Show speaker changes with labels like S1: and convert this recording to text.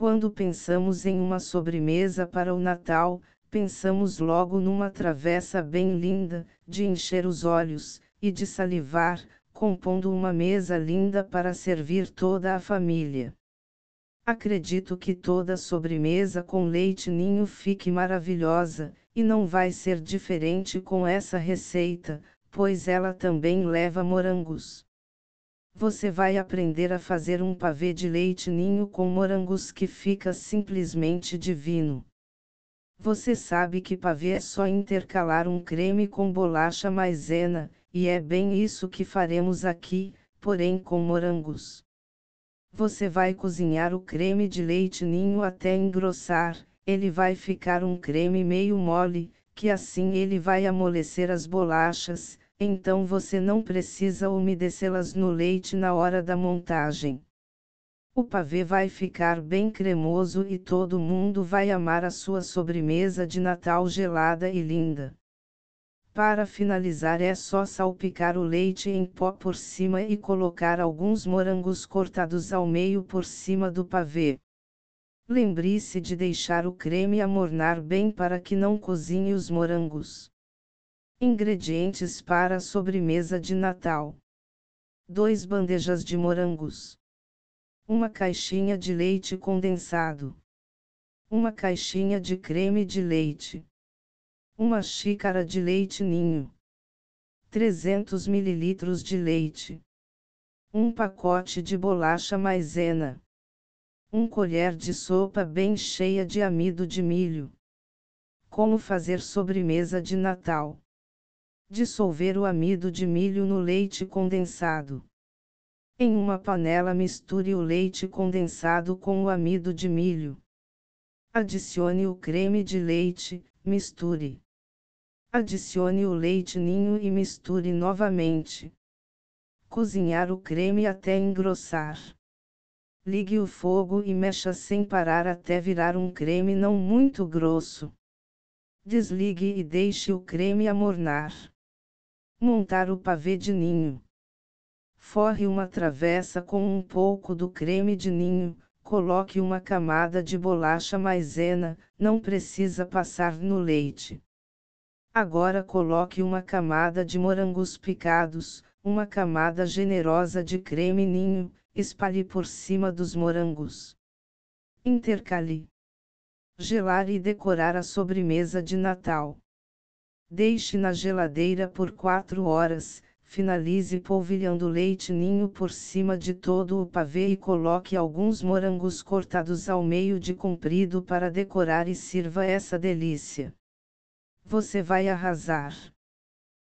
S1: Quando pensamos em uma sobremesa para o Natal, pensamos logo numa travessa bem linda, de encher os olhos, e de salivar, compondo uma mesa linda para servir toda a família. Acredito que toda sobremesa com leite ninho fique maravilhosa, e não vai ser diferente com essa receita, pois ela também leva morangos. Você vai aprender a fazer um pavê de leite ninho com morangos que fica simplesmente divino. Você sabe que pavê é só intercalar um creme com bolacha maisena, e é bem isso que faremos aqui, porém com morangos. Você vai cozinhar o creme de leite ninho até engrossar, ele vai ficar um creme meio mole, que assim ele vai amolecer as bolachas, então você não precisa umedecê-las no leite na hora da montagem. O pavê vai ficar bem cremoso e todo mundo vai amar a sua sobremesa de Natal gelada e linda. Para finalizar é só salpicar o leite em pó por cima e colocar alguns morangos cortados ao meio por cima do pavê. Lembre-se de deixar o creme amornar bem para que não cozinhe os morangos. Ingredientes para a sobremesa de Natal: 2 bandejas de morangos, uma caixinha de leite condensado, uma caixinha de creme de leite, uma xícara de leite ninho, 300 ml de leite, um pacote de bolacha maisena, um colher de sopa bem cheia de amido de milho. Como fazer sobremesa de Natal? Dissolver o amido de milho no leite condensado. Em uma panela misture o leite condensado com o amido de milho. Adicione o creme de leite, misture. Adicione o leite ninho e misture novamente. Cozinhar o creme até engrossar. Ligue o fogo e mexa sem parar até virar um creme não muito grosso. Desligue e deixe o creme amornar. Montar o pavê de ninho. Forre uma travessa com um pouco do creme de ninho, coloque uma camada de bolacha maisena, não precisa passar no leite. Agora coloque uma camada de morangos picados, uma camada generosa de creme ninho, espalhe por cima dos morangos. Intercale. Gelar e decorar a sobremesa de Natal. Deixe na geladeira por 4 horas, finalize polvilhando leite ninho por cima de todo o pavê e coloque alguns morangos cortados ao meio de comprido para decorar e sirva essa delícia. Você vai arrasar.